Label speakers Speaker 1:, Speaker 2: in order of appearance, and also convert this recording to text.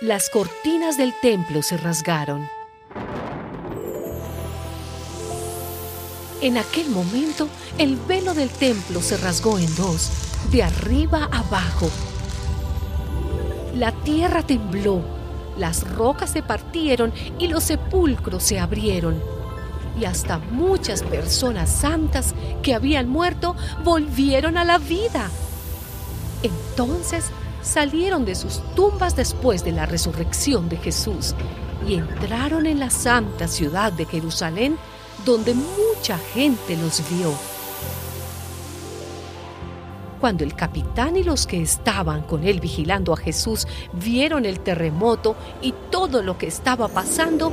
Speaker 1: Las cortinas del templo se rasgaron. En aquel momento, el velo del templo se rasgó en dos, de arriba abajo. La tierra tembló, las rocas se partieron y los sepulcros se abrieron. Y hasta muchas personas santas que habían muerto volvieron a la vida. Entonces salieron de sus tumbas después de la resurrección de Jesús y entraron en la santa ciudad de Jerusalén donde mucha gente los vio. Cuando el capitán y los que estaban con él vigilando a Jesús vieron el terremoto y todo lo que estaba pasando,